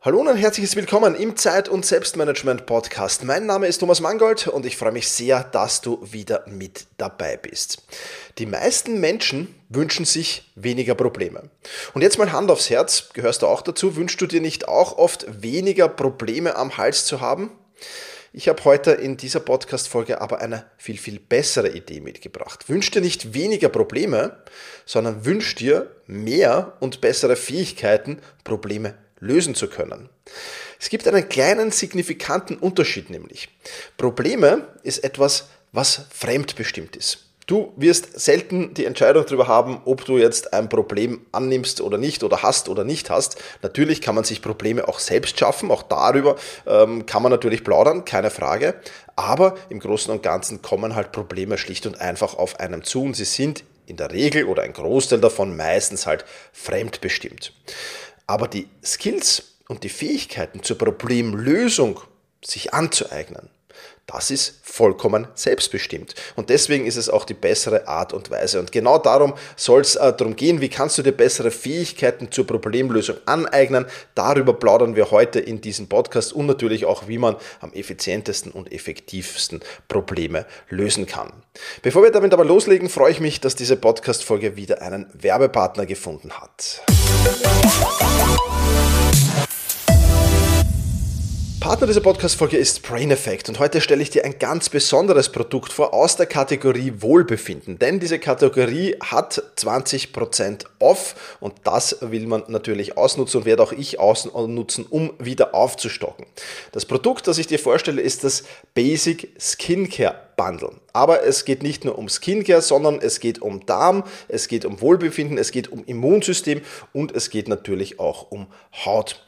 Hallo und ein herzliches Willkommen im Zeit- und Selbstmanagement-Podcast. Mein Name ist Thomas Mangold und ich freue mich sehr, dass du wieder mit dabei bist. Die meisten Menschen wünschen sich weniger Probleme. Und jetzt mal Hand aufs Herz, gehörst du auch dazu? Wünschst du dir nicht auch oft weniger Probleme am Hals zu haben? Ich habe heute in dieser Podcast-Folge aber eine viel, viel bessere Idee mitgebracht. Wünsch dir nicht weniger Probleme, sondern wünsch dir mehr und bessere Fähigkeiten, Probleme zu lösen zu können. Es gibt einen kleinen signifikanten Unterschied nämlich. Probleme ist etwas, was fremdbestimmt ist. Du wirst selten die Entscheidung darüber haben, ob du jetzt ein Problem annimmst oder nicht oder hast oder nicht hast. Natürlich kann man sich Probleme auch selbst schaffen, auch darüber ähm, kann man natürlich plaudern, keine Frage. Aber im Großen und Ganzen kommen halt Probleme schlicht und einfach auf einem zu und sie sind in der Regel oder ein Großteil davon meistens halt fremdbestimmt. Aber die Skills und die Fähigkeiten zur Problemlösung sich anzueignen, das ist vollkommen selbstbestimmt. Und deswegen ist es auch die bessere Art und Weise. Und genau darum soll es äh, darum gehen, wie kannst du dir bessere Fähigkeiten zur Problemlösung aneignen. Darüber plaudern wir heute in diesem Podcast und natürlich auch, wie man am effizientesten und effektivsten Probleme lösen kann. Bevor wir damit aber loslegen, freue ich mich, dass diese Podcast-Folge wieder einen Werbepartner gefunden hat. Partner dieser Podcast-Folge ist Brain Effect und heute stelle ich dir ein ganz besonderes Produkt vor aus der Kategorie Wohlbefinden, denn diese Kategorie hat 20% off und das will man natürlich ausnutzen und werde auch ich ausnutzen, um wieder aufzustocken. Das Produkt, das ich dir vorstelle, ist das Basic Skincare Bundle. Aber es geht nicht nur um Skincare, sondern es geht um Darm, es geht um Wohlbefinden, es geht um Immunsystem und es geht natürlich auch um Haut.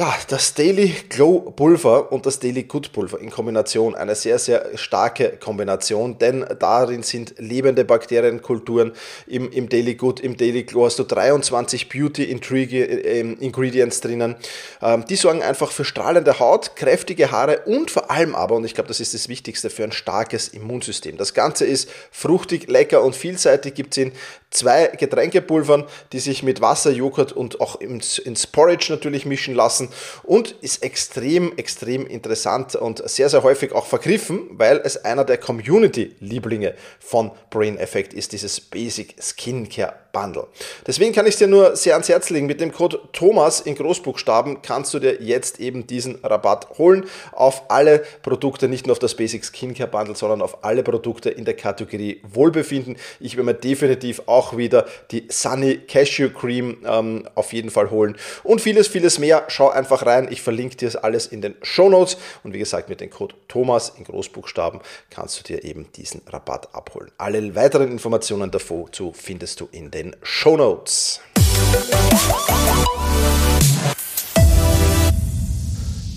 Ja, das Daily Glow Pulver und das Daily Good Pulver in Kombination, eine sehr, sehr starke Kombination, denn darin sind lebende Bakterienkulturen. Im, im Daily Good, im Daily Glow hast du 23 Beauty ähm, Ingredients drinnen. Ähm, die sorgen einfach für strahlende Haut, kräftige Haare und vor allem aber, und ich glaube, das ist das Wichtigste, für ein starkes Immunsystem. Das Ganze ist fruchtig, lecker und vielseitig, gibt es in zwei Getränkepulvern, die sich mit Wasser, Joghurt und auch ins, ins Porridge natürlich mischen lassen und ist extrem, extrem interessant und sehr, sehr häufig auch vergriffen, weil es einer der Community-Lieblinge von Brain Effect ist, dieses Basic Skincare Bundle. Deswegen kann ich dir nur sehr ans Herz legen. Mit dem Code Thomas in Großbuchstaben kannst du dir jetzt eben diesen Rabatt holen auf alle Produkte, nicht nur auf das Basic Skincare Bundle, sondern auf alle Produkte in der Kategorie Wohlbefinden. Ich werde mir definitiv auch wieder die Sunny Cashew Cream ähm, auf jeden Fall holen und vieles, vieles mehr. Schau einfach rein. Ich verlinke dir das alles in den Show Notes. Und wie gesagt, mit dem Code Thomas in Großbuchstaben kannst du dir eben diesen Rabatt abholen. Alle weiteren Informationen dazu findest du in den Show Notes.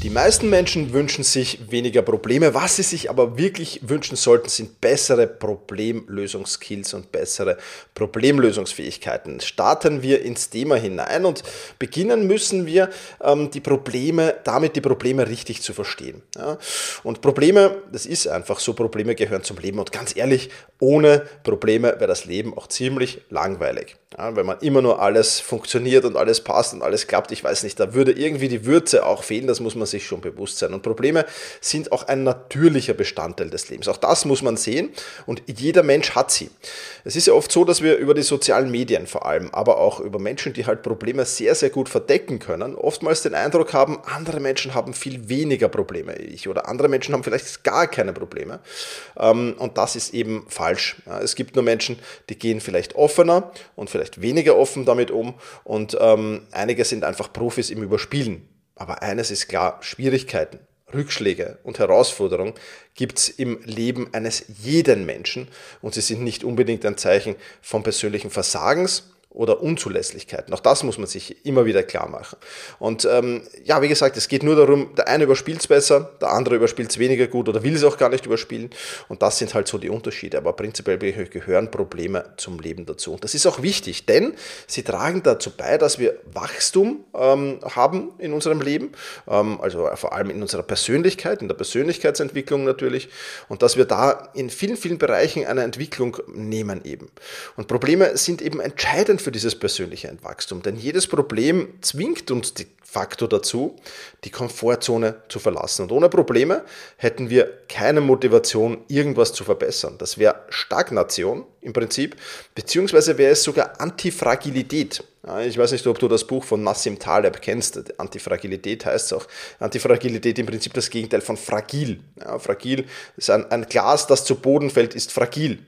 Die meisten Menschen wünschen sich weniger Probleme. Was sie sich aber wirklich wünschen sollten, sind bessere Problemlösungskills und bessere Problemlösungsfähigkeiten. Starten wir ins Thema hinein und beginnen müssen wir ähm, die Probleme, damit die Probleme richtig zu verstehen. Und Probleme, das ist einfach so, Probleme gehören zum Leben. Und ganz ehrlich, ohne Probleme wäre das Leben auch ziemlich langweilig. Ja, wenn man immer nur alles funktioniert und alles passt und alles klappt, ich weiß nicht, da würde irgendwie die Würze auch fehlen, das muss man sich schon bewusst sein. Und Probleme sind auch ein natürlicher Bestandteil des Lebens. Auch das muss man sehen und jeder Mensch hat sie. Es ist ja oft so, dass wir über die sozialen Medien vor allem, aber auch über Menschen, die halt Probleme sehr, sehr gut verdecken können, oftmals den Eindruck haben, andere Menschen haben viel weniger Probleme als ich oder andere Menschen haben vielleicht gar keine Probleme. Ähm, und das ist eben falsch. Es gibt nur Menschen, die gehen vielleicht offener und vielleicht weniger offen damit um und ähm, einige sind einfach Profis im Überspielen. Aber eines ist klar, Schwierigkeiten, Rückschläge und Herausforderungen gibt es im Leben eines jeden Menschen. Und sie sind nicht unbedingt ein Zeichen von persönlichen Versagens, oder Unzulässigkeiten. Auch das muss man sich immer wieder klar machen. Und ähm, ja, wie gesagt, es geht nur darum, der eine überspielt es besser, der andere überspielt es weniger gut oder will es auch gar nicht überspielen. Und das sind halt so die Unterschiede. Aber prinzipiell gehören Probleme zum Leben dazu. Und das ist auch wichtig, denn sie tragen dazu bei, dass wir Wachstum ähm, haben in unserem Leben, ähm, also vor allem in unserer Persönlichkeit, in der Persönlichkeitsentwicklung natürlich, und dass wir da in vielen, vielen Bereichen eine Entwicklung nehmen eben. Und Probleme sind eben entscheidend für dieses persönliche Wachstum. Denn jedes Problem zwingt uns de facto dazu, die Komfortzone zu verlassen. Und ohne Probleme hätten wir keine Motivation, irgendwas zu verbessern. Das wäre Stagnation im Prinzip, beziehungsweise wäre es sogar Antifragilität. Ich weiß nicht, ob du das Buch von Nassim Taleb kennst. Antifragilität heißt es auch. Antifragilität im Prinzip das Gegenteil von fragil. Ja, fragil ist ein, ein Glas, das zu Boden fällt, ist fragil.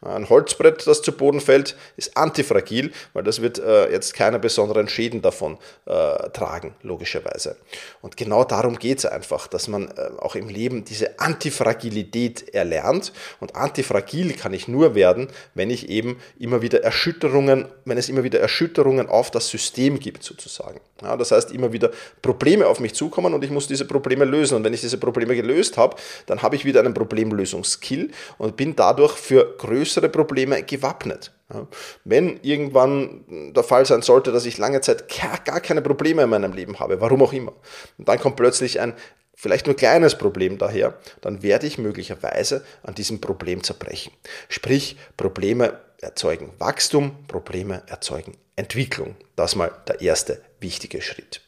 Ein Holzbrett, das zu Boden fällt, ist antifragil, weil das wird äh, jetzt keine besonderen Schäden davon äh, tragen, logischerweise. Und genau darum geht es einfach, dass man äh, auch im Leben diese Antifragilität erlernt. Und antifragil kann ich nur werden, wenn ich eben immer wieder Erschütterungen, wenn es immer wieder Erschütterungen auf das System gibt, sozusagen. Ja, das heißt, immer wieder Probleme auf mich zukommen und ich muss diese Probleme lösen. Und wenn ich diese Probleme gelöst habe, dann habe ich wieder einen Problemlösungskill und bin dadurch für größere Probleme gewappnet. Ja, wenn irgendwann der Fall sein sollte, dass ich lange Zeit gar keine Probleme in meinem Leben habe, warum auch immer, und dann kommt plötzlich ein vielleicht nur kleines Problem daher, dann werde ich möglicherweise an diesem Problem zerbrechen. Sprich, Probleme erzeugen Wachstum, Probleme erzeugen Entwicklung. Das mal der erste wichtige Schritt.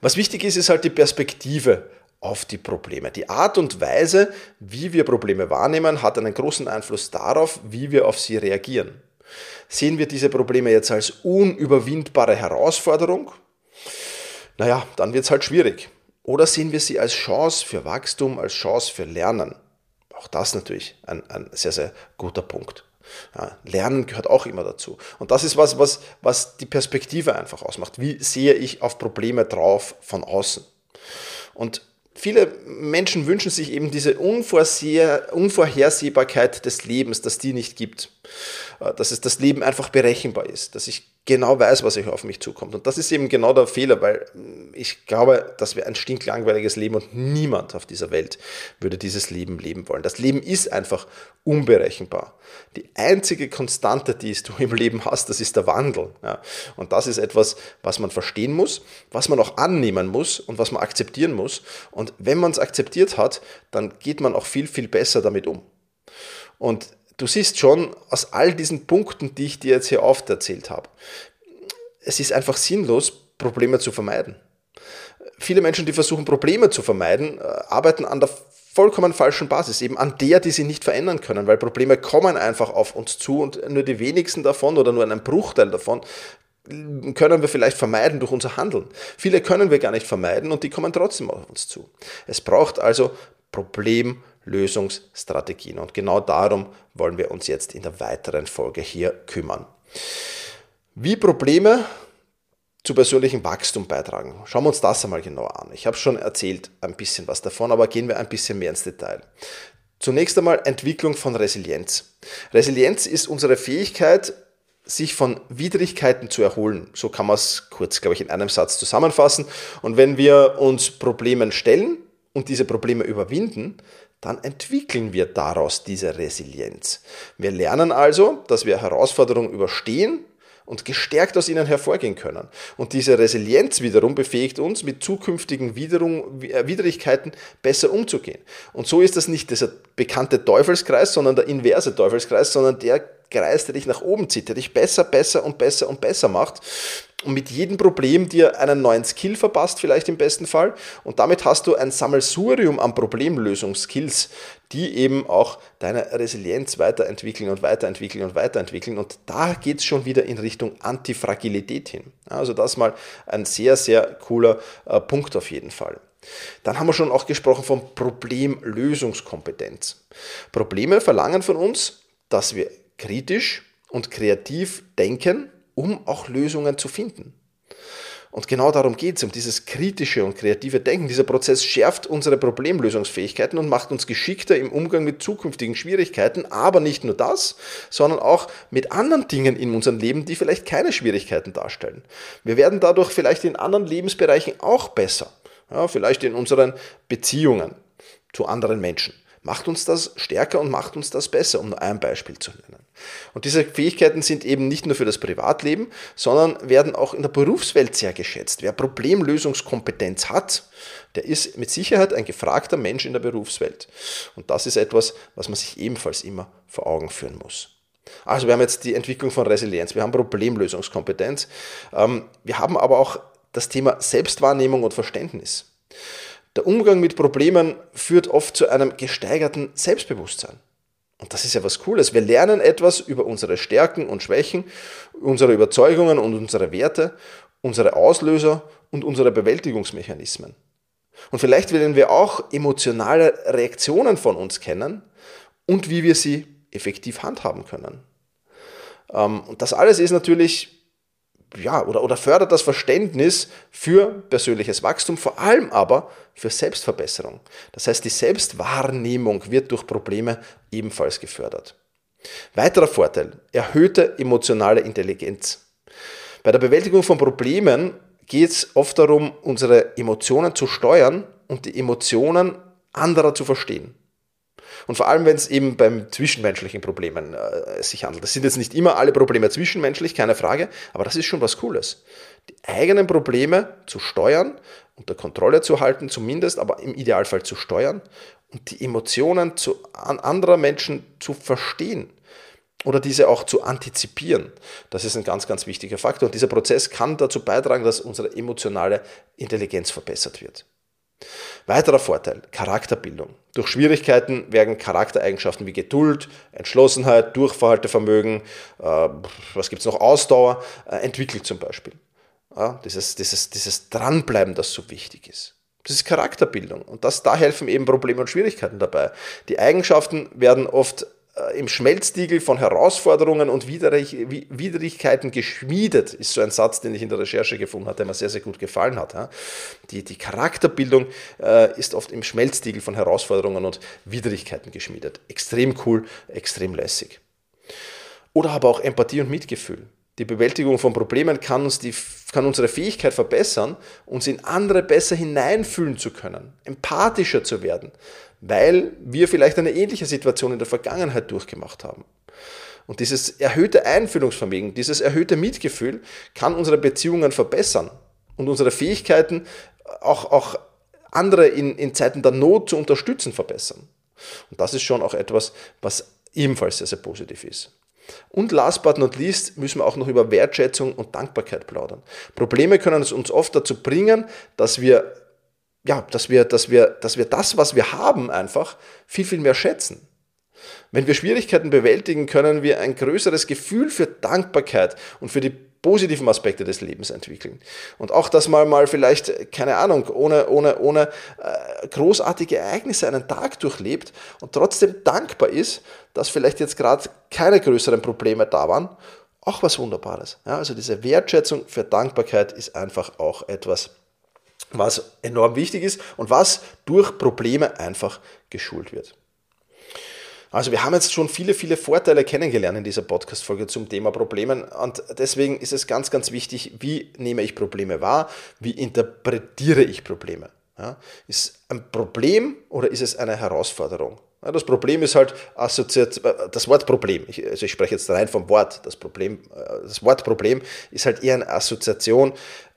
Was wichtig ist, ist halt die Perspektive auf die Probleme. Die Art und Weise, wie wir Probleme wahrnehmen, hat einen großen Einfluss darauf, wie wir auf sie reagieren. Sehen wir diese Probleme jetzt als unüberwindbare Herausforderung? Naja, dann wird es halt schwierig. Oder sehen wir sie als Chance für Wachstum, als Chance für Lernen? Auch das natürlich ein, ein sehr, sehr guter Punkt. Ja, Lernen gehört auch immer dazu. Und das ist was, was, was die Perspektive einfach ausmacht. Wie sehe ich auf Probleme drauf von außen? Und viele Menschen wünschen sich eben diese Unvorhersehbarkeit des Lebens, dass die nicht gibt. Äh, dass es das Leben einfach berechenbar ist, dass ich genau weiß, was auf mich zukommt. Und das ist eben genau der Fehler, weil mm, ich glaube, das wäre ein stinklangweiliges Leben und niemand auf dieser Welt würde dieses Leben leben wollen. Das Leben ist einfach unberechenbar. Die einzige Konstante, die du im Leben hast, das ist der Wandel. Ja. Und das ist etwas, was man verstehen muss, was man auch annehmen muss und was man akzeptieren muss. Und wenn man es akzeptiert hat, dann geht man auch viel, viel besser damit um. Und du siehst schon aus all diesen Punkten, die ich dir jetzt hier oft erzählt habe, es ist einfach sinnlos, Probleme zu vermeiden. Viele Menschen, die versuchen, Probleme zu vermeiden, äh, arbeiten an der vollkommen falschen Basis, eben an der, die sie nicht verändern können, weil Probleme kommen einfach auf uns zu und nur die wenigsten davon oder nur einen Bruchteil davon können wir vielleicht vermeiden durch unser Handeln. Viele können wir gar nicht vermeiden und die kommen trotzdem auf uns zu. Es braucht also Problemlösungsstrategien und genau darum wollen wir uns jetzt in der weiteren Folge hier kümmern. Wie Probleme zu persönlichem Wachstum beitragen? Schauen wir uns das einmal genauer an. Ich habe schon erzählt ein bisschen was davon, aber gehen wir ein bisschen mehr ins Detail. Zunächst einmal Entwicklung von Resilienz. Resilienz ist unsere Fähigkeit, sich von Widrigkeiten zu erholen. So kann man es kurz, glaube ich, in einem Satz zusammenfassen. Und wenn wir uns Problemen stellen und diese Probleme überwinden, dann entwickeln wir daraus diese Resilienz. Wir lernen also, dass wir Herausforderungen überstehen und gestärkt aus ihnen hervorgehen können. Und diese Resilienz wiederum befähigt uns, mit zukünftigen äh, Widrigkeiten besser umzugehen. Und so ist das nicht dieser bekannte Teufelskreis, sondern der inverse Teufelskreis, sondern der Kreis, der dich nach oben zieht, der dich besser, besser und besser und besser macht und mit jedem Problem dir einen neuen Skill verpasst, vielleicht im besten Fall. Und damit hast du ein Sammelsurium an Problemlösungsskills, die eben auch deine Resilienz weiterentwickeln und weiterentwickeln und weiterentwickeln. Und da geht es schon wieder in Richtung Antifragilität hin. Also das mal ein sehr, sehr cooler äh, Punkt auf jeden Fall. Dann haben wir schon auch gesprochen von Problemlösungskompetenz. Probleme verlangen von uns, dass wir kritisch und kreativ denken um auch Lösungen zu finden. Und genau darum geht es, um dieses kritische und kreative Denken. Dieser Prozess schärft unsere Problemlösungsfähigkeiten und macht uns geschickter im Umgang mit zukünftigen Schwierigkeiten. Aber nicht nur das, sondern auch mit anderen Dingen in unserem Leben, die vielleicht keine Schwierigkeiten darstellen. Wir werden dadurch vielleicht in anderen Lebensbereichen auch besser. Ja, vielleicht in unseren Beziehungen zu anderen Menschen macht uns das stärker und macht uns das besser, um nur ein Beispiel zu nennen. Und diese Fähigkeiten sind eben nicht nur für das Privatleben, sondern werden auch in der Berufswelt sehr geschätzt. Wer Problemlösungskompetenz hat, der ist mit Sicherheit ein gefragter Mensch in der Berufswelt. Und das ist etwas, was man sich ebenfalls immer vor Augen führen muss. Also wir haben jetzt die Entwicklung von Resilienz, wir haben Problemlösungskompetenz, ähm, wir haben aber auch das Thema Selbstwahrnehmung und Verständnis. Der Umgang mit Problemen führt oft zu einem gesteigerten Selbstbewusstsein. Und das ist ja was Cooles. Wir lernen etwas über unsere Stärken und Schwächen, unsere Überzeugungen und unsere Werte, unsere Auslöser und unsere Bewältigungsmechanismen. Und vielleicht werden wir auch emotionale Reaktionen von uns kennen und wie wir sie effektiv handhaben können. Ähm, und das alles ist natürlich ja, oder, oder fördert das Verständnis für persönliches Wachstum, vor allem aber für Selbstverbesserung. Das heißt, die Selbstwahrnehmung wird durch Probleme ebenfalls gefördert. Weiterer Vorteil, erhöhte emotionale Intelligenz. Bei der Bewältigung von Problemen geht es oft darum, unsere Emotionen zu steuern und die Emotionen anderer zu verstehen. Und vor allem, wenn es eben beim zwischenmenschlichen Problemen äh, sich handelt. Das sind jetzt nicht immer alle Probleme zwischenmenschlich, keine Frage, aber das ist schon was Cooles. Die eigenen Probleme zu steuern, unter Kontrolle zu halten, zumindest, aber im Idealfall zu steuern und die Emotionen zu, an anderer Menschen zu verstehen oder diese auch zu antizipieren. Das ist ein ganz, ganz wichtiger Faktor. Und dieser Prozess kann dazu beitragen, dass unsere emotionale Intelligenz verbessert wird. Weiterer Vorteil, Charakterbildung. Durch Schwierigkeiten werden Charaktereigenschaften wie Geduld, Entschlossenheit, Durchverhaltevermögen, äh, was gibt es noch, Ausdauer äh, entwickelt zum Beispiel. Ja, dieses, dieses, dieses Dranbleiben, das so wichtig ist. Das ist Charakterbildung und das, da helfen eben Probleme und Schwierigkeiten dabei. Die Eigenschaften werden oft im Schmelztiegel von Herausforderungen und Widrigkeiten geschmiedet, ist so ein Satz, den ich in der Recherche gefunden habe, der mir sehr, sehr gut gefallen hat. Die, die Charakterbildung äh, ist oft im Schmelztiegel von Herausforderungen und Widrigkeiten geschmiedet. Extrem cool, extrem lässig. Oder aber auch Empathie und Mitgefühl. Die Bewältigung von Problemen kann, uns die, kann unsere Fähigkeit verbessern, uns in andere besser hineinfühlen zu können, empathischer zu werden, weil wir vielleicht eine ähnliche Situation in der Vergangenheit durchgemacht haben. Und dieses erhöhte Einfühlungsvermögen, dieses erhöhte Mitgefühl kann unsere Beziehungen verbessern und unsere Fähigkeiten auch, auch andere in, in Zeiten der Not zu unterstützen verbessern. Und das ist schon auch etwas, was ebenfalls sehr, sehr positiv ist. Und last but not least müssen wir auch noch über Wertschätzung und Dankbarkeit plaudern. Probleme können es uns oft dazu bringen, dass wir ja, dass wir, dass wir, dass wir das, was wir haben, einfach viel, viel mehr schätzen. Wenn wir Schwierigkeiten bewältigen, können wir ein größeres Gefühl für Dankbarkeit und für die positiven Aspekte des Lebens entwickeln. Und auch, dass man mal vielleicht, keine Ahnung, ohne, ohne, ohne äh, großartige Ereignisse einen Tag durchlebt und trotzdem dankbar ist, dass vielleicht jetzt gerade keine größeren Probleme da waren auch was Wunderbares. Ja, also diese Wertschätzung für Dankbarkeit ist einfach auch etwas, was enorm wichtig ist und was durch Probleme einfach geschult wird. Also wir haben jetzt schon viele, viele Vorteile kennengelernt in dieser Podcast-Folge zum Thema Problemen und deswegen ist es ganz, ganz wichtig, wie nehme ich Probleme wahr, wie interpretiere ich Probleme. Ja, ist ein Problem oder ist es eine Herausforderung? Ja, das Problem ist halt assoziiert, das Wort Problem, ich, also ich spreche jetzt rein vom Wort, das Problem, äh, das Wort Problem ist halt eher eine Assoziation,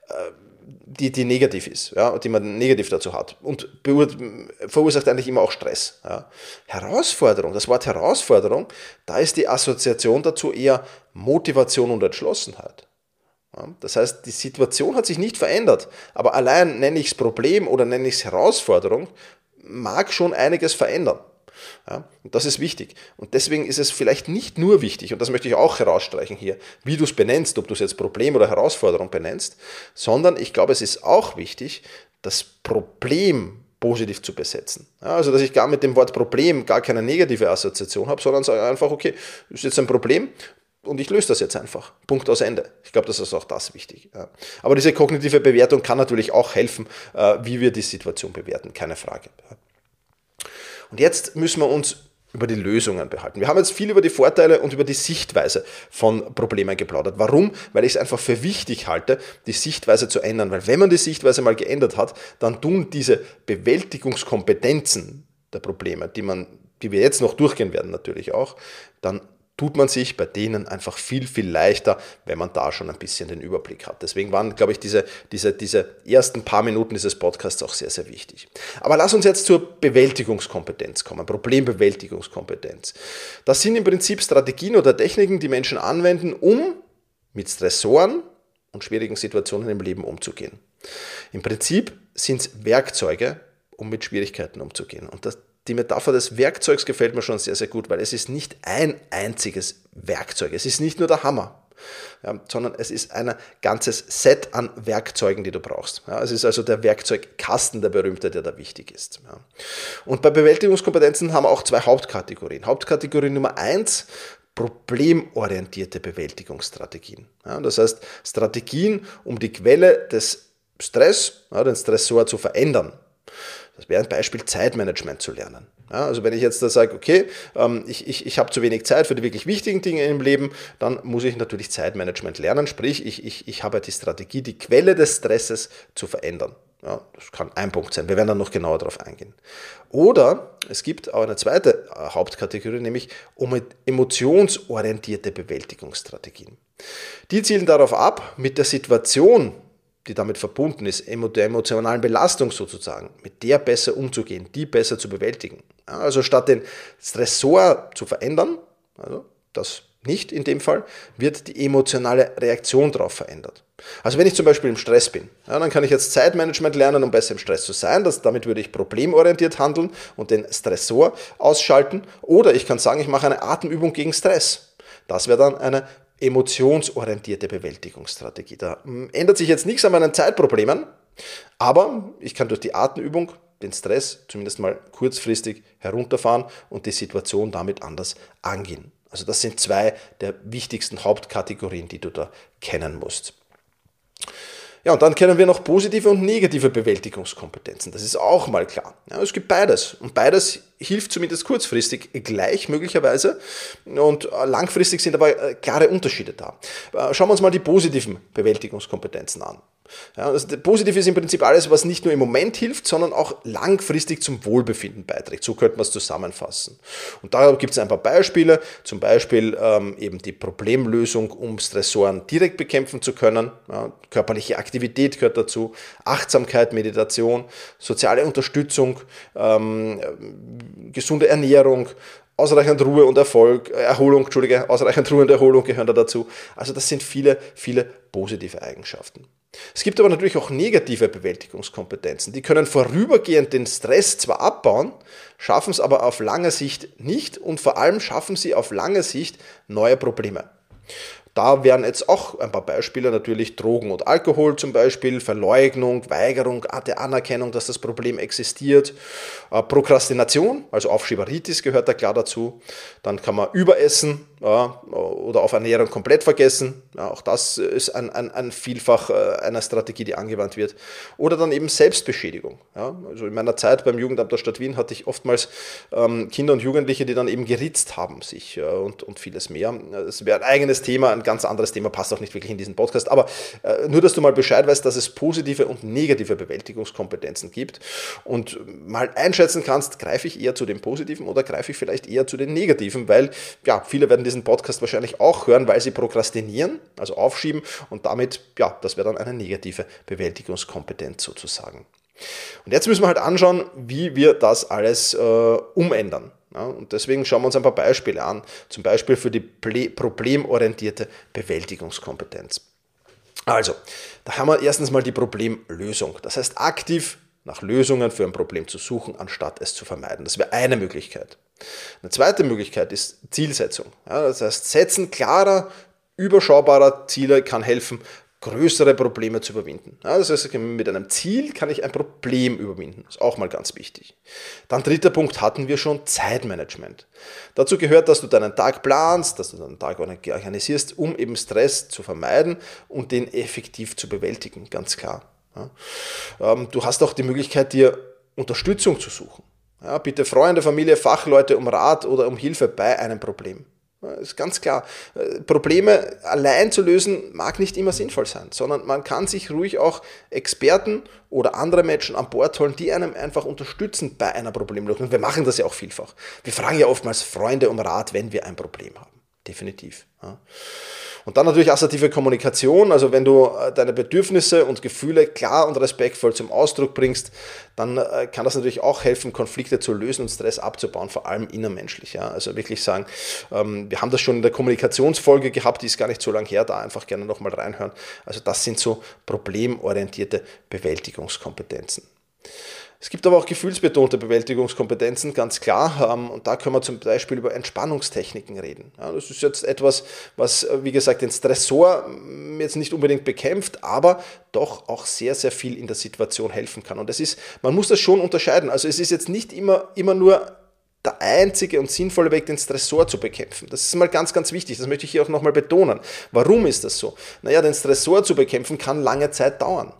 äh, die, die negativ ist, ja, die man negativ dazu hat und verursacht eigentlich immer auch Stress. Ja. Herausforderung, das Wort Herausforderung, da ist die Assoziation dazu eher Motivation und Entschlossenheit. Ja. Das heißt, die Situation hat sich nicht verändert, aber allein nenne ich es Problem oder nenne ich es Herausforderung, mag schon einiges verändern. Ja, und das ist wichtig. Und deswegen ist es vielleicht nicht nur wichtig, und das möchte ich auch herausstreichen hier, wie du es benennst, ob du es jetzt Problem oder Herausforderung benennst, sondern ich glaube, es ist auch wichtig, das Problem positiv zu besetzen. Ja, also, dass ich gar mit dem Wort Problem gar keine negative Assoziation habe, sondern sage einfach, okay, ist jetzt ein Problem, und ich löse das jetzt einfach. Punkt aus Ende. Ich glaube, das ist auch das wichtig. Aber diese kognitive Bewertung kann natürlich auch helfen, äh, wie wir die Situation bewerten, keine Frage. Und jetzt müssen wir uns über die Lösungen behalten. Wir haben jetzt viel über die Vorteile und über die Sichtweise von Problemen geplaudert. Warum? Weil ich es einfach für wichtig halte, die Sichtweise zu ändern. Weil wenn man die Sichtweise mal geändert hat, dann tun diese Bewältigungskompetenzen der Probleme, die man die wir jetzt noch durchgehen werden natürlich auch, dann tut man sich bei denen einfach viel, viel leichter, wenn man da schon ein bisschen den Überblick hat. Deswegen waren, glaube ich, diese, diese, diese ersten paar Minuten dieses Podcasts auch sehr, sehr wichtig. Aber lass uns jetzt zur Bewältigungskompetenz kommen, Problembewältigungskompetenz. Das sind im Prinzip Strategien oder Techniken, die Menschen anwenden, um mit Stressoren und schwierigen Situationen im Leben umzugehen. Im Prinzip sind es Werkzeuge, um mit Schwierigkeiten umzugehen. Und das, die Metapher des Werkzeugs gefällt mir schon sehr, sehr gut, weil es ist nicht ein einziges Werkzeug. Es ist nicht nur der Hammer, ja, sondern es ist ein ganzes Set an Werkzeugen, die du brauchst. Ja, es ist also der Werkzeugkasten, der berühmte, der da wichtig ist. Ja. Und bei Bewältigungskompetenzen haben wir auch zwei Hauptkategorien. Hauptkategorie Nummer eins, problemorientierte Bewältigungsstrategien. das heißt, Strategien, um die Quelle des Stress, den Stressor zu verändern. Das wäre ein Beispiel, Zeitmanagement zu lernen. Ja, also wenn ich jetzt da sage, okay, ähm, ich, ich, ich habe zu wenig Zeit für die wirklich wichtigen Dinge im Leben, dann muss ich natürlich Zeitmanagement lernen, sprich ich, ich, ich habe die Strategie, die Quelle des Stresses zu verändern. Ja, das kann ein Punkt sein. Wir werden dann noch genauer darauf eingehen. Oder es gibt auch eine zweite äh, Hauptkategorie, nämlich um emotionsorientierte Bewältigungsstrategien. Die zielen darauf ab, mit der Situation, die damit verbunden ist, der emotionalen Belastung sozusagen, mit der besser umzugehen, die besser zu bewältigen. Also statt den Stressor zu verändern, also das nicht in dem Fall, wird die emotionale Reaktion darauf verändert. Also wenn ich zum Beispiel im Stress bin, ja, dann kann ich jetzt Zeitmanagement lernen, um besser im Stress zu sein. Das, damit würde ich problemorientiert handeln und den Stressor ausschalten. Oder ich kann sagen, ich mache eine Atemübung gegen Stress. Das wäre dann eine emotionsorientierte Bewältigungsstrategie. Da hm, ändert sich jetzt nichts an meinen Zeitproblemen, aber ich kann durch die Atemübung den Stress zumindest mal kurzfristig herunterfahren und die Situation damit anders angehen. Also das sind zwei der wichtigsten Hauptkategorien, die du da kennen musst. Ja, und dann kennen wir noch positive und negative Bewältigungskompetenzen. Das ist auch mal klar. Ja, es gibt beides. Und beides hilft zumindest kurzfristig gleich möglicherweise. Und langfristig sind aber äh, klare Unterschiede da. Äh, schauen wir uns mal die positiven Bewältigungskompetenzen an. Ja, also positiv ist im Prinzip alles, was nicht nur im Moment hilft, sondern auch langfristig zum Wohlbefinden beiträgt. So könnte man es zusammenfassen. Und da gibt es ein paar Beispiele, zum Beispiel ähm, eben die Problemlösung, um Stressoren direkt bekämpfen zu können. Ja, körperliche Aktivität gehört dazu, Achtsamkeit, Meditation, soziale Unterstützung, ähm, gesunde Ernährung, ausreichend Ruhe und Erfolg, äh, Erholung, Entschuldige, ausreichend Ruhe und Erholung gehören da dazu. Also das sind viele, viele positive Eigenschaften. Es gibt aber natürlich auch negative Bewältigungskompetenzen. Die können vorübergehend den Stress zwar abbauen, schaffen es aber auf lange Sicht nicht und vor allem schaffen sie auf lange Sicht neue Probleme. Da wären jetzt auch ein paar Beispiele natürlich Drogen und Alkohol zum Beispiel, Verleugnung, Weigerung der Anerkennung, dass das Problem existiert, äh, Prokrastination, also Aufschieberitis gehört da klar dazu. Dann kann man überessen, ja, oder auf Ernährung komplett vergessen. Ja, auch das ist ein, ein, ein Vielfach äh, einer Strategie, die angewandt wird. Oder dann eben Selbstbeschädigung. Ja, also in meiner Zeit beim Jugendamt der Stadt Wien hatte ich oftmals ähm, Kinder und Jugendliche, die dann eben geritzt haben sich äh, und, und vieles mehr. Das wäre ein eigenes Thema, ein ganz anderes Thema, passt auch nicht wirklich in diesen Podcast. Aber äh, nur, dass du mal Bescheid weißt, dass es positive und negative Bewältigungskompetenzen gibt und mal einschätzen kannst, greife ich eher zu den positiven oder greife ich vielleicht eher zu den negativen, weil ja, viele werden diesen Podcast wahrscheinlich auch hören, weil sie prokrastinieren, also aufschieben und damit, ja, das wäre dann eine negative Bewältigungskompetenz sozusagen. Und jetzt müssen wir halt anschauen, wie wir das alles äh, umändern. Ja, und deswegen schauen wir uns ein paar Beispiele an, zum Beispiel für die problemorientierte Bewältigungskompetenz. Also, da haben wir erstens mal die Problemlösung. Das heißt, aktiv nach Lösungen für ein Problem zu suchen, anstatt es zu vermeiden. Das wäre eine Möglichkeit. Eine zweite Möglichkeit ist Zielsetzung. Ja, das heißt, Setzen klarer, überschaubarer Ziele kann helfen, größere Probleme zu überwinden. Ja, das heißt, mit einem Ziel kann ich ein Problem überwinden. Das ist auch mal ganz wichtig. Dann dritter Punkt hatten wir schon Zeitmanagement. Dazu gehört, dass du deinen Tag planst, dass du deinen Tag organisierst, um eben Stress zu vermeiden und den effektiv zu bewältigen, ganz klar. Ja. Ähm, du hast auch die Möglichkeit, dir Unterstützung zu suchen. Ja, bitte Freunde, Familie, Fachleute um Rat oder um Hilfe bei einem Problem. Das ist ganz klar. Äh, Probleme allein zu lösen mag nicht immer sinnvoll sein, sondern man kann sich ruhig auch Experten oder andere Menschen an Bord holen, die einem einfach unterstützen bei einer Problemlösung. Und wir machen das ja auch vielfach. Wir fragen ja oftmals Freunde um Rat, wenn wir ein Problem haben. Definitiv. Ja. Und dann natürlich assertive Kommunikation, also wenn du äh, deine Bedürfnisse und Gefühle klar und respektvoll zum Ausdruck bringst, dann äh, kann das natürlich auch helfen, Konflikte zu lösen und Stress abzubauen, vor allem innermenschlich. Ja? Also wirklich sagen, ähm, wir haben das schon in der Kommunikationsfolge gehabt, die ist gar nicht so lange her, da einfach gerne nochmal reinhören. Also das sind so problemorientierte Bewältigungskompetenzen. Es gibt aber auch gefühlsbetonte Bewältigungskompetenzen, ganz klar. Ähm, und da können wir zum Beispiel über Entspannungstechniken reden. das ist jetzt etwas, was, äh, wie gesagt, den Stressor mm, jetzt nicht unbedingt bekämpft, aber doch auch sehr, sehr viel in der Situation helfen kann. Und es ist, man muss das schon unterscheiden. Also es ist jetzt nicht immer, immer nur der einzige und sinnvolle Weg, den Stressor zu bekämpfen. Das ist mal ganz, ganz wichtig. Das möchte ich hier auch nochmal betonen. Warum ist das so? Naja, den Stressor zu bekämpfen kann lange Zeit dauern.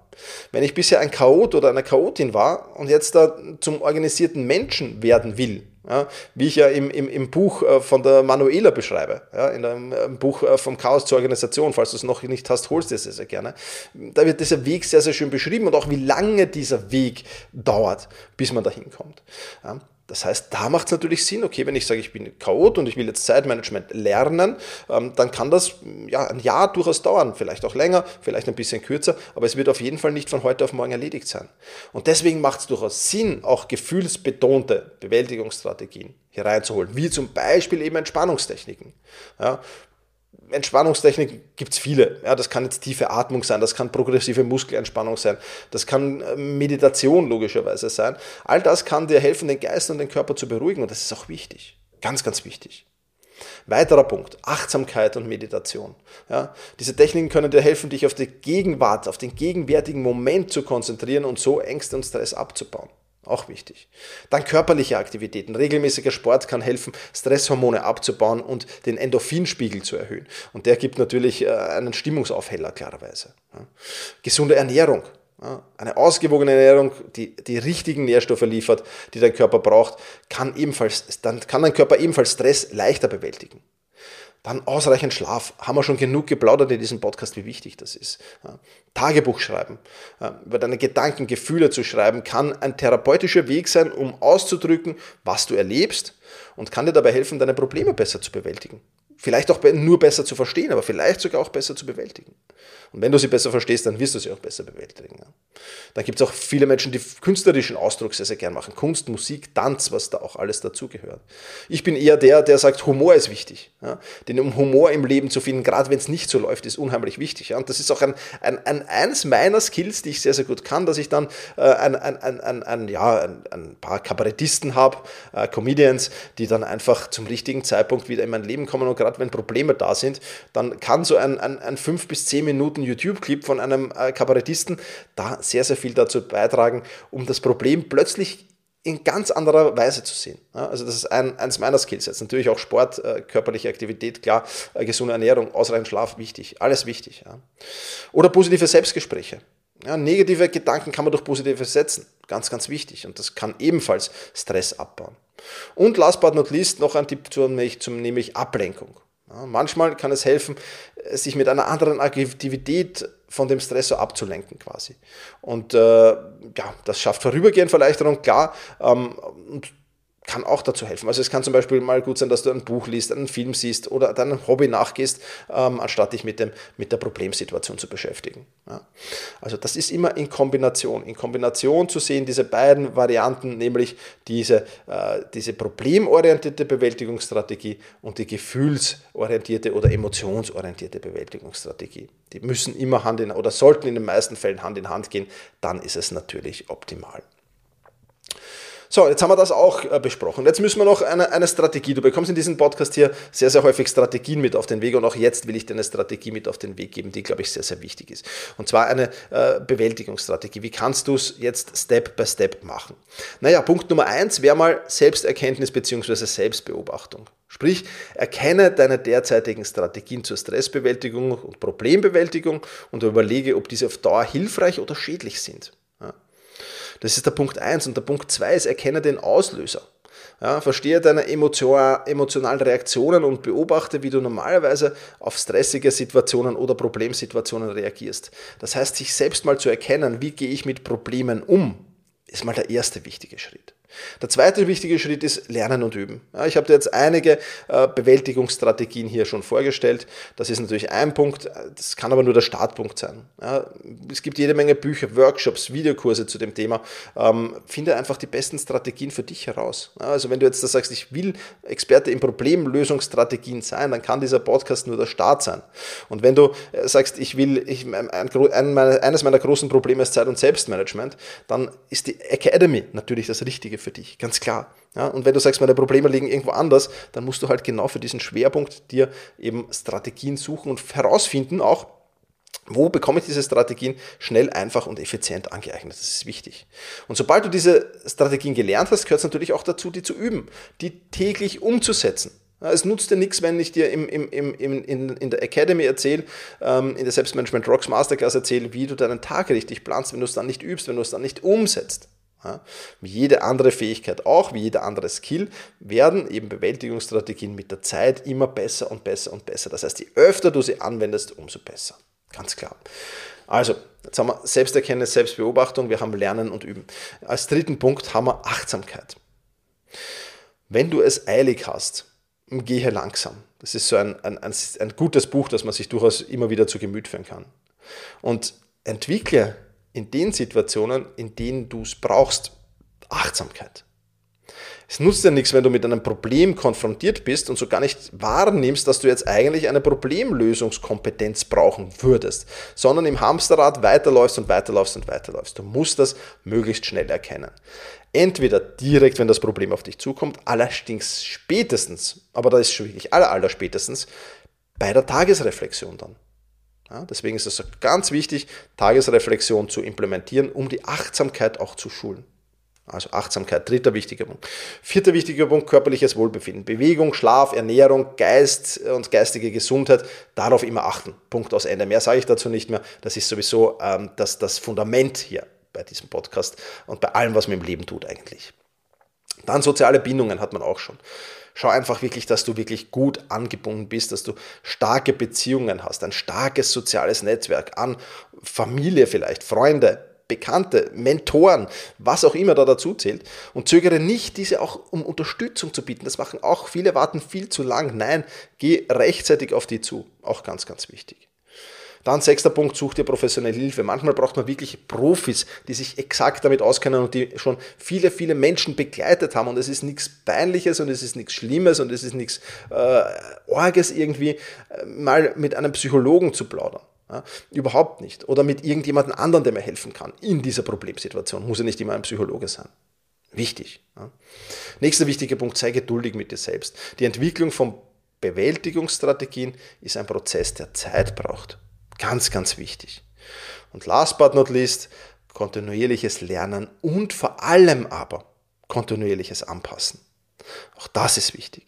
Wenn ich bisher ein Chaot oder eine Chaotin war und jetzt da zum organisierten Menschen werden will, ja, wie ich ja im, im, im Buch äh, von der Manuela beschreibe, ja, in einem äh, Buch äh, vom Chaos zur Organisation, falls du es noch nicht hast, holst du es sehr, sehr gerne. Da wird dieser Weg sehr, sehr schön beschrieben und auch wie lange dieser Weg dauert, bis man dahin kommt. Ja. Das heißt, da macht es natürlich Sinn, okay, wenn ich sage, ich bin Chaot und ich will jetzt Zeitmanagement lernen, ähm, dann kann das ja ein Jahr durchaus dauern, vielleicht auch länger, vielleicht ein bisschen kürzer, aber es wird auf jeden Fall nicht von heute auf morgen erledigt sein. Und deswegen macht es durchaus Sinn, auch gefühlsbetonte Bewältigungsstrategien hier reinzuholen, wie zum Beispiel eben Entspannungstechniken. Ja, Entspannungstechniken gibt es viele. Ja, das kann jetzt tiefe Atmung sein, das kann progressive Muskelentspannung sein, das kann äh, Meditation logischerweise sein. All das kann dir helfen, den Geist und den Körper zu beruhigen und das ist auch wichtig. Ganz, ganz wichtig. Weiterer Punkt, Achtsamkeit und Meditation. Ja, diese Techniken können dir helfen, dich auf die Gegenwart, auf den gegenwärtigen Moment zu konzentrieren und so Ängste und Stress abzubauen. Auch wichtig. Dann körperliche Aktivitäten. Regelmäßiger Sport kann helfen, Stresshormone abzubauen und den Endorphinspiegel zu erhöhen. Und der gibt natürlich äh, einen Stimmungsaufheller, klarerweise. Gesunde Ernährung. Eine ausgewogene Ernährung, die die richtigen Nährstoffe liefert, die dein Körper braucht, kann, ebenfalls, dann kann dein Körper ebenfalls Stress leichter bewältigen. Dann ausreichend Schlaf. Haben wir schon genug geplaudert in diesem Podcast, wie wichtig das ist. Tagebuch schreiben, über deine Gedanken, Gefühle zu schreiben, kann ein therapeutischer Weg sein, um auszudrücken, was du erlebst und kann dir dabei helfen, deine Probleme besser zu bewältigen. Vielleicht auch nur besser zu verstehen, aber vielleicht sogar auch besser zu bewältigen. Und wenn du sie besser verstehst, dann wirst du sie auch besser bewältigen. Dann gibt es auch viele Menschen, die künstlerischen Ausdruck sehr, sehr gern machen. Kunst, Musik, Tanz, was da auch alles dazugehört. Ich bin eher der, der sagt, Humor ist wichtig. Denn um Humor im Leben zu finden, gerade wenn es nicht so läuft, ist unheimlich wichtig. Und das ist auch ein, ein, ein, eines meiner Skills, die ich sehr, sehr gut kann, dass ich dann äh, ein, ein, ein, ein, ja, ein, paar Kabarettisten habe, äh, Comedians, die dann einfach zum richtigen Zeitpunkt wieder in mein Leben kommen und gerade wenn Probleme da sind, dann kann so ein, ein, ein fünf bis zehn Minuten YouTube-Clip von einem äh, Kabarettisten da sehr, sehr viel dazu beitragen, um das Problem plötzlich in ganz anderer Weise zu sehen. Also das ist ein, eines meiner Skillsets. Natürlich auch Sport, äh, körperliche Aktivität, klar, äh, gesunde Ernährung, ausreichend Schlaf, wichtig, alles wichtig. Ja. Oder positive Selbstgespräche. Ja, negative Gedanken kann man durch positive setzen. Ganz, ganz wichtig. Und das kann ebenfalls Stress abbauen. Und last but not least noch ein Tipp zum, nämlich Ablenkung. Ja, manchmal kann es helfen, sich mit einer anderen Aktivität von dem Stressor abzulenken quasi. Und äh, ja, das schafft vorübergehend Erleichterung, klar. Ähm, und kann auch dazu helfen. Also es kann zum Beispiel mal gut sein, dass du ein Buch liest, einen Film siehst oder deinem Hobby nachgehst, ähm, anstatt dich mit, dem, mit der Problemsituation zu beschäftigen. Ja. Also das ist immer in Kombination. In Kombination zu sehen, diese beiden Varianten, nämlich diese, äh, diese problemorientierte Bewältigungsstrategie und die gefühlsorientierte oder emotionsorientierte Bewältigungsstrategie. Die müssen immer Hand in oder sollten in den meisten Fällen Hand in Hand gehen, dann ist es natürlich optimal. So, jetzt haben wir das auch äh, besprochen. Jetzt müssen wir noch eine, eine Strategie. Du bekommst in diesem Podcast hier sehr, sehr häufig Strategien mit auf den Weg und auch jetzt will ich dir eine Strategie mit auf den Weg geben, die, glaube ich, sehr, sehr wichtig ist. Und zwar eine äh, Bewältigungsstrategie. Wie kannst du es jetzt Step by Step machen? Naja, Punkt Nummer eins wäre mal Selbsterkenntnis bzw. Selbstbeobachtung. Sprich, erkenne deine derzeitigen Strategien zur Stressbewältigung und Problembewältigung und überlege, ob diese auf Dauer hilfreich oder schädlich sind. Das ist der Punkt 1. Und der Punkt 2 ist, erkenne den Auslöser. Ja, verstehe deine emotionalen Reaktionen und beobachte, wie du normalerweise auf stressige Situationen oder Problemsituationen reagierst. Das heißt, sich selbst mal zu erkennen, wie gehe ich mit Problemen um, ist mal der erste wichtige Schritt. Der zweite wichtige Schritt ist Lernen und Üben. Ja, ich habe dir jetzt einige äh, Bewältigungsstrategien hier schon vorgestellt. Das ist natürlich ein Punkt, das kann aber nur der Startpunkt sein. Ja, es gibt jede Menge Bücher, Workshops, Videokurse zu dem Thema. Ähm, finde einfach die besten Strategien für dich heraus. Ja, also wenn du jetzt da sagst, ich will Experte in Problemlösungsstrategien sein, dann kann dieser Podcast nur der Start sein. Und wenn du äh, sagst, ich will, ich, ein, ein, eines meiner großen Probleme ist Zeit- und Selbstmanagement, dann ist die Academy natürlich das Richtige für für dich, ganz klar. Ja, und wenn du sagst, meine Probleme liegen irgendwo anders, dann musst du halt genau für diesen Schwerpunkt dir eben Strategien suchen und herausfinden auch, wo bekomme ich diese Strategien schnell, einfach und effizient angeeignet? Das ist wichtig. Und sobald du diese Strategien gelernt hast, gehört es natürlich auch dazu, die zu üben, die täglich umzusetzen. Es nutzt dir nichts, wenn ich dir im, im, im, in, in der Academy erzähle, ähm, in der Selbstmanagement Rocks Masterclass erzähle, wie du deinen Tag richtig planst, wenn du es dann nicht übst, wenn du es dann nicht umsetzt. Ja, wie jede andere Fähigkeit auch, wie jeder andere Skill, werden eben Bewältigungsstrategien mit der Zeit immer besser und besser und besser. Das heißt, je öfter du sie anwendest, umso besser. Ganz klar. Also, jetzt haben wir Selbsterkenntnis, Selbstbeobachtung, wir haben Lernen und Üben. Als dritten Punkt haben wir Achtsamkeit. Wenn du es eilig hast, gehe langsam. Das ist so ein, ein, ein, ein gutes Buch, das man sich durchaus immer wieder zu Gemüt führen kann. Und entwickle in den Situationen, in denen du es brauchst, Achtsamkeit. Es nutzt ja nichts, wenn du mit einem Problem konfrontiert bist und so gar nicht wahrnimmst, dass du jetzt eigentlich eine Problemlösungskompetenz brauchen würdest, sondern im Hamsterrad weiterläufst und weiterläufst und weiterläufst. Du musst das möglichst schnell erkennen. Entweder direkt, wenn das Problem auf dich zukommt, allerdings spätestens, aber da ist schon wirklich aller, aller spätestens, bei der Tagesreflexion dann. Ja, deswegen ist es ganz wichtig, Tagesreflexion zu implementieren, um die Achtsamkeit auch zu schulen. Also Achtsamkeit, dritter wichtiger Punkt. Vierter wichtiger Punkt, körperliches Wohlbefinden. Bewegung, Schlaf, Ernährung, Geist und geistige Gesundheit, darauf immer achten. Punkt aus Ende. Mehr sage ich dazu nicht mehr. Das ist sowieso ähm, das, das Fundament hier bei diesem Podcast und bei allem, was man im Leben tut eigentlich. Dann soziale Bindungen hat man auch schon. Schau einfach wirklich, dass du wirklich gut angebunden bist, dass du starke Beziehungen hast, ein starkes soziales Netzwerk an Familie vielleicht, Freunde, Bekannte, Mentoren, was auch immer da dazu zählt. Und zögere nicht, diese auch um Unterstützung zu bieten. Das machen auch viele, warten viel zu lang. Nein, geh rechtzeitig auf die zu. Auch ganz, ganz wichtig. Dann sechster Punkt, such dir professionelle Hilfe. Manchmal braucht man wirklich Profis, die sich exakt damit auskennen und die schon viele, viele Menschen begleitet haben. Und es ist nichts Peinliches und es ist nichts Schlimmes und es ist nichts äh, Orges irgendwie, äh, mal mit einem Psychologen zu plaudern. Ja, überhaupt nicht. Oder mit irgendjemandem anderen, der mir helfen kann in dieser Problemsituation. Muss ja nicht immer ein Psychologe sein. Wichtig. Ja. Nächster wichtiger Punkt, sei geduldig mit dir selbst. Die Entwicklung von Bewältigungsstrategien ist ein Prozess, der Zeit braucht. Ganz, ganz wichtig. Und last but not least, kontinuierliches Lernen und vor allem aber kontinuierliches Anpassen. Auch das ist wichtig.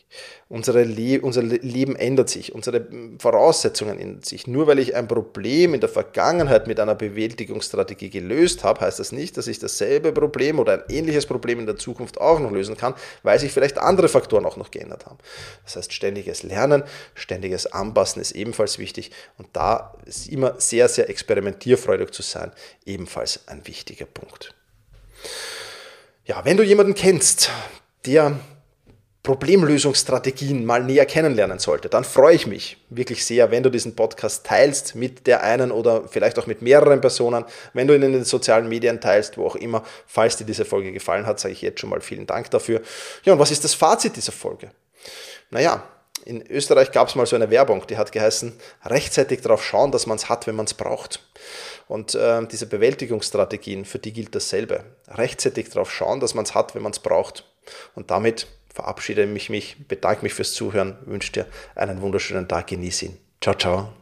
Unsere Le unser Leben ändert sich, unsere Voraussetzungen ändern sich. Nur weil ich ein Problem in der Vergangenheit mit einer Bewältigungsstrategie gelöst habe, heißt das nicht, dass ich dasselbe Problem oder ein ähnliches Problem in der Zukunft auch noch lösen kann, weil sich vielleicht andere Faktoren auch noch geändert haben. Das heißt, ständiges Lernen, ständiges Anpassen ist ebenfalls wichtig und da ist immer sehr, sehr experimentierfreudig zu sein, ebenfalls ein wichtiger Punkt. Ja, wenn du jemanden kennst, der Problemlösungsstrategien mal näher kennenlernen sollte, dann freue ich mich wirklich sehr, wenn du diesen Podcast teilst mit der einen oder vielleicht auch mit mehreren Personen, wenn du ihn in den sozialen Medien teilst, wo auch immer. Falls dir diese Folge gefallen hat, sage ich jetzt schon mal vielen Dank dafür. Ja, und was ist das Fazit dieser Folge? Naja, in Österreich gab es mal so eine Werbung, die hat geheißen, rechtzeitig darauf schauen, dass man es hat, wenn man es braucht. Und äh, diese Bewältigungsstrategien, für die gilt dasselbe. Rechtzeitig darauf schauen, dass man es hat, wenn man es braucht. Und damit verabschiede mich, bedanke mich fürs Zuhören, wünsche dir einen wunderschönen Tag, genieße ihn. Ciao, ciao.